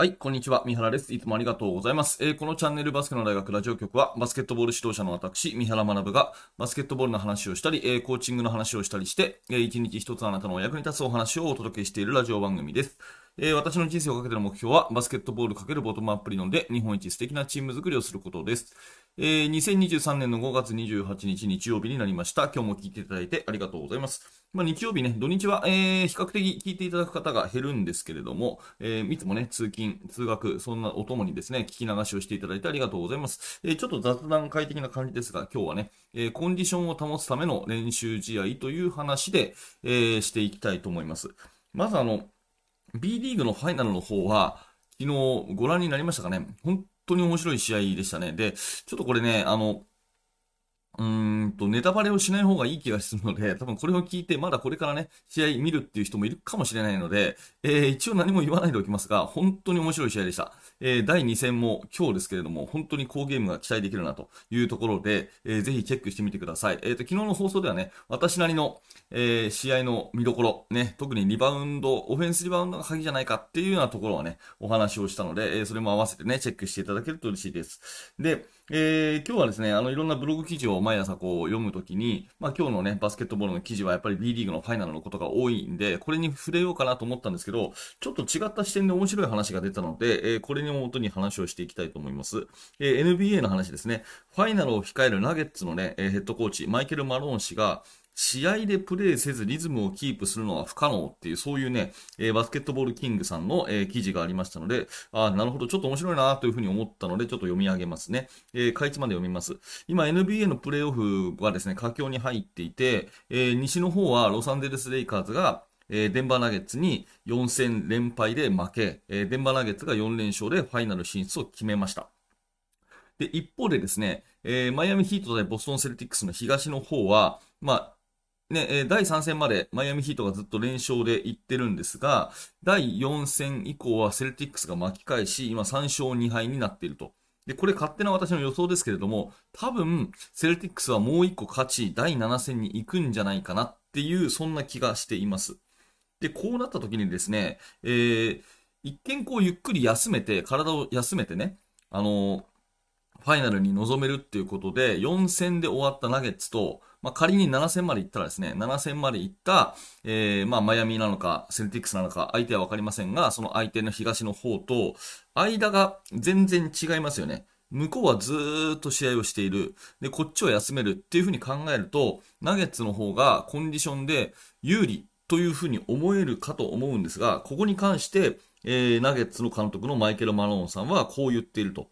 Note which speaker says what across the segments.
Speaker 1: はい、こんにちは。三原です。いつもありがとうございます。えー、このチャンネルバスケの大学ラジオ局は、バスケットボール指導者の私、三原学が、バスケットボールの話をしたり、えー、コーチングの話をしたりして、えー、一日一つあなたのお役に立つお話をお届けしているラジオ番組です。え、私の人生をかけての目標は、バスケットボールかけるボトムアップ理論で、日本一素敵なチーム作りをすることです。えー、2023年の5月28日日曜日になりました。今日も聞いていただいてありがとうございます。まあ、日曜日ね、土日は、えー、比較的聞いていただく方が減るんですけれども、えー、いつもね、通勤、通学、そんなお供にですね、聞き流しをしていただいてありがとうございます。えー、ちょっと雑談会的な感じですが、今日はね、えー、コンディションを保つための練習試合という話で、えー、していきたいと思います。まずあの、B リーグのファイナルの方は、昨日ご覧になりましたかね？本当に面白い試合でしたね。で、ちょっとこれね、あの、うーんと、ネタバレをしない方がいい気がするので、多分これを聞いて、まだこれからね、試合見るっていう人もいるかもしれないので、えー、一応何も言わないでおきますが、本当に面白い試合でした。えー、第2戦も今日ですけれども、本当に好ゲームが期待できるなというところで、えー、ぜひチェックしてみてください。えっ、ー、と、昨日の放送ではね、私なりの、えー、試合の見どころ、ね、特にリバウンド、オフェンスリバウンドが鍵じゃないかっていうようなところはね、お話をしたので、えー、それも合わせてね、チェックしていただけると嬉しいです。で、えー、今日はですね、あの、いろんなブログ記事を毎朝こう読むときに、まあ今日のね、バスケットボールの記事はやっぱり B リーグのファイナルのことが多いんで、これに触れようかなと思ったんですけど、ちょっと違った視点で面白い話が出たので、えー、これにもとに話をしていきたいと思います。えー、NBA の話ですね。ファイナルを控えるナゲッツのね、え、ヘッドコーチ、マイケル・マローン氏が、試合でプレーせずリズムをキープするのは不可能っていう、そういうね、えー、バスケットボールキングさんの、えー、記事がありましたので、あなるほど、ちょっと面白いなというふうに思ったので、ちょっと読み上げますね。えー、かいつまで読みます。今、NBA のプレーオフはですね、佳境に入っていて、えー、西の方はロサンゼルスレイカーズが、え、デンバーナゲッツに4戦連敗で負け、え、デンバーナゲッツが4連勝でファイナル進出を決めました。で、一方でですね、えー、マイアミヒート対ボストンセルティックスの東の方は、まあ、ねえ、第3戦までマイアミヒートがずっと連勝でいってるんですが、第4戦以降はセルティックスが巻き返し、今3勝2敗になっていると。で、これ勝手な私の予想ですけれども、多分、セルティックスはもう1個勝ち、第7戦に行くんじゃないかなっていう、そんな気がしています。で、こうなった時にですね、えー、一見こうゆっくり休めて、体を休めてね、あのファイナルに臨めるっていうことで、4戦で終わったナゲッツと、まあ、仮に7戦まで行ったらですね、7戦まで行った、えー、まあ、マイアミなのか、セルティックスなのか、相手はわかりませんが、その相手の東の方と、間が全然違いますよね。向こうはずーっと試合をしている。で、こっちは休めるっていうふうに考えると、ナゲッツの方がコンディションで有利というふうに思えるかと思うんですが、ここに関して、えー、ナゲッツの監督のマイケル・マローンさんはこう言っていると。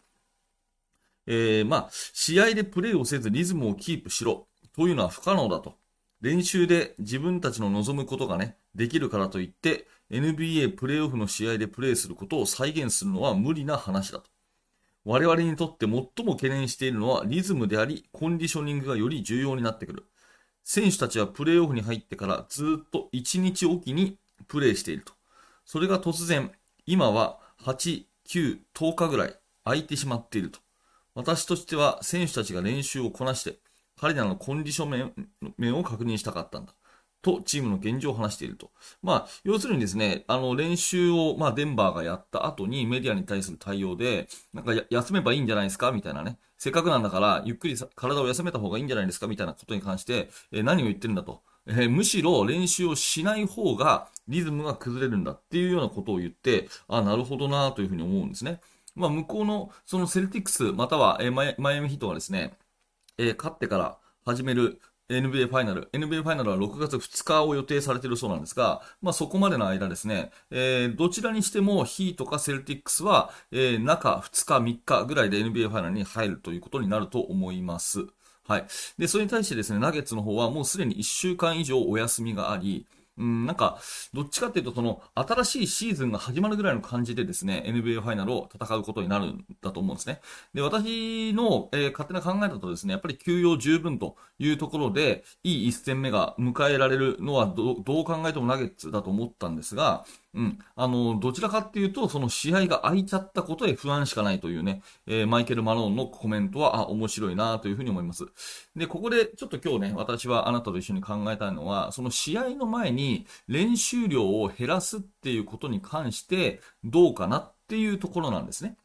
Speaker 1: えー、まあ、試合でプレーをせずリズムをキープしろ。というのは不可能だと。練習で自分たちの望むことがね、できるからといって、NBA プレーオフの試合でプレーすることを再現するのは無理な話だと。我々にとって最も懸念しているのはリズムであり、コンディショニングがより重要になってくる。選手たちはプレーオフに入ってからずっと1日おきにプレーしていると。それが突然、今は8、9、10日ぐらい空いてしまっていると。私としては選手たちが練習をこなして、彼らのコンディション面を確認したかったんだ。と、チームの現状を話していると。まあ、要するにですね、あの、練習を、まあ、デンバーがやった後にメディアに対する対応で、なんか休めばいいんじゃないですか？みたいなね。せっかくなんだから、ゆっくり体を休めた方がいいんじゃないですか？みたいなことに関して、えー、何を言ってるんだと。えー、むしろ練習をしない方がリズムが崩れるんだっていうようなことを言って、あ、なるほどなというふうに思うんですね。まあ、向こうの、そのセルティックス、または、えー、マイアミヒットはですね、えー、勝ってから始める NBA ファイナル。NBA ファイナルは6月2日を予定されているそうなんですが、まあそこまでの間ですね、えー、どちらにしてもヒーとかセルティックスは、えー、中2日3日ぐらいで NBA ファイナルに入るということになると思います。はい。で、それに対してですね、ナゲッツの方はもうすでに1週間以上お休みがあり、うん、なんか、どっちかっていうと、その、新しいシーズンが始まるぐらいの感じでですね、NBA ファイナルを戦うことになるんだと思うんですね。で、私の、えー、勝手な考えだとですね、やっぱり休養十分というところで、いい一戦目が迎えられるのはど、どう考えてもナゲッツだと思ったんですが、うん。あの、どちらかっていうと、その試合が空いちゃったことへ不安しかないというね、えー、マイケル・マローンのコメントは、あ、面白いなというふうに思います。で、ここでちょっと今日ね、私はあなたと一緒に考えたいのは、その試合の前に練習量を減らすっていうことに関して、どうかなっていうところなんですね。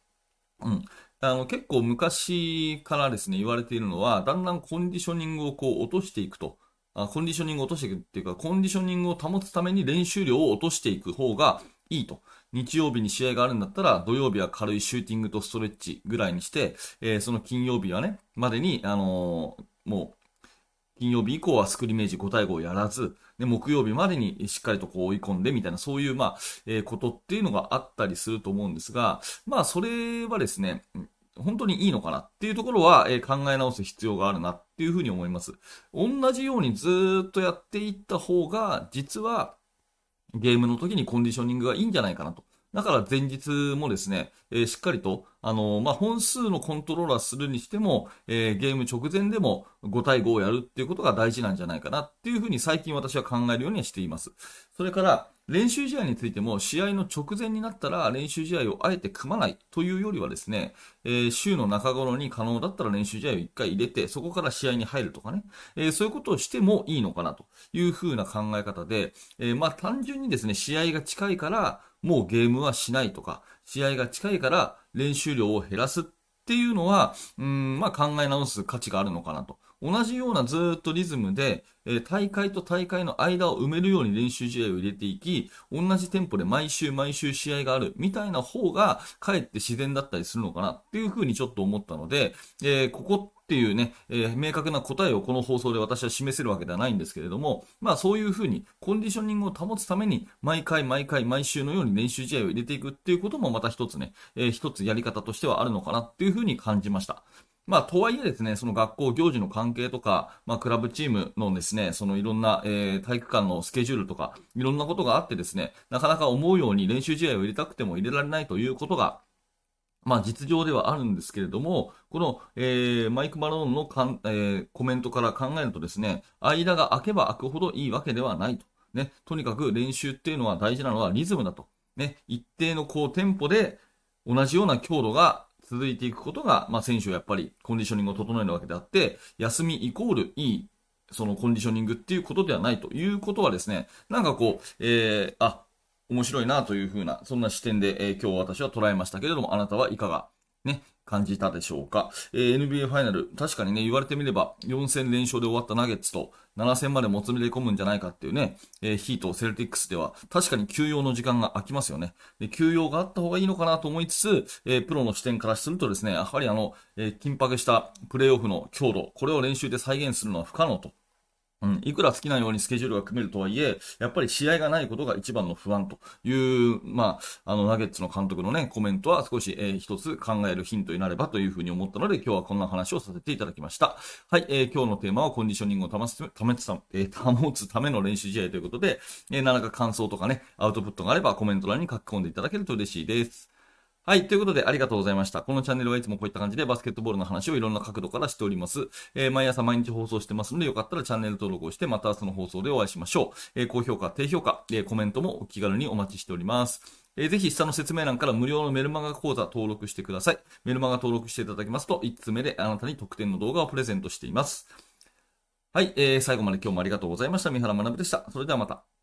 Speaker 1: うん。あの、結構昔からですね、言われているのは、だんだんコンディショニングをこう落としていくと。あコンディショニングを落としていくっていうか、コンディショニングを保つために練習量を落としていく方がいいと。日曜日に試合があるんだったら、土曜日は軽いシューティングとストレッチぐらいにして、えー、その金曜日はね、までに、あのー、もう、金曜日以降はスクリメージ5対5をやらず、で、木曜日までにしっかりとこう追い込んでみたいな、そういう、まあ、えー、ことっていうのがあったりすると思うんですが、まあ、それはですね、本当にいいのかなっていうところは、え、考え直す必要があるなっていうふうに思います。同じようにずっとやっていった方が、実は、ゲームの時にコンディショニングがいいんじゃないかなと。だから前日もですね、えー、しっかりと、あのー、まあ、本数のコントローラーするにしても、えー、ゲーム直前でも5対5をやるっていうことが大事なんじゃないかなっていうふうに最近私は考えるようにはしています。それから、練習試合についても試合の直前になったら練習試合をあえて組まないというよりはですね、えー、週の中頃に可能だったら練習試合を1回入れて、そこから試合に入るとかね、えー、そういうことをしてもいいのかなというふうな考え方で、えー、まあ単純にですね、試合が近いからもうゲームはしないとか、試合が近いから練習量を減らすっていうのは、うん、まあ考え直す価値があるのかなと。同じようなずっとリズムで、え大会と大会の間を埋めるように練習試合を入れていき、同じテンポで毎週毎週試合があるみたいな方が、かえって自然だったりするのかなっていうふうにちょっと思ったので、えー、ここっていうね、えー、明確な答えをこの放送で私は示せるわけではないんですけれども、まあそういうふうにコンディショニングを保つために毎回毎回毎週のように練習試合を入れていくっていうこともまた一つね、えー、一つやり方としてはあるのかなっていうふうに感じました。まあ、とはいえですね、その学校行事の関係とか、まあ、クラブチームのですね、そのいろんな、えー、体育館のスケジュールとか、いろんなことがあってですね、なかなか思うように練習試合を入れたくても入れられないということが、まあ、実情ではあるんですけれども、この、えー、マイク・マローンのかん、えー、コメントから考えるとですね、間が空けば空くほどいいわけではないと。ね、とにかく練習っていうのは大事なのはリズムだと。ね、一定のこうテンポで同じような強度が続いていくことが、まあ、選手はやっぱりコンディショニングを整えるわけであって、休みイコールいい、そのコンディショニングっていうことではないということはですね、なんかこう、えー、あ、面白いなというふうな、そんな視点で、えー、今日私は捉えましたけれども、あなたはいかがね、感じたでしょうか。えー、NBA ファイナル、確かにね、言われてみれば、4戦連勝で終わったナゲッツと、7戦までもつれ込むんじゃないかっていうね、えー、ヒート、セルティックスでは、確かに休養の時間が空きますよね。で、休養があった方がいいのかなと思いつつ、えー、プロの視点からするとですね、やはりあの、えー、緊迫したプレイオフの強度、これを練習で再現するのは不可能と。うん、いくら好きなようにスケジュールが組めるとはいえ、やっぱり試合がないことが一番の不安という、まあ、あの、ナゲッツの監督のね、コメントは少し、えー、一つ考えるヒントになればというふうに思ったので、今日はこんな話をさせていただきました。はい、えー、今日のテーマはコンディショニングを保つ、保つた、えー、保つための練習試合ということで、えー、何らか感想とかね、アウトプットがあればコメント欄に書き込んでいただけると嬉しいです。はい。ということで、ありがとうございました。このチャンネルはいつもこういった感じでバスケットボールの話をいろんな角度からしております。えー、毎朝毎日放送してますので、よかったらチャンネル登録をして、またその放送でお会いしましょう。えー、高評価、低評価、えー、コメントもお気軽にお待ちしております。えー、ぜひ下の説明欄から無料のメルマガ講座登録してください。メルマガ登録していただきますと、1つ目であなたに特典の動画をプレゼントしています。はい。えー、最後まで今日もありがとうございました。三原学でした。それではまた。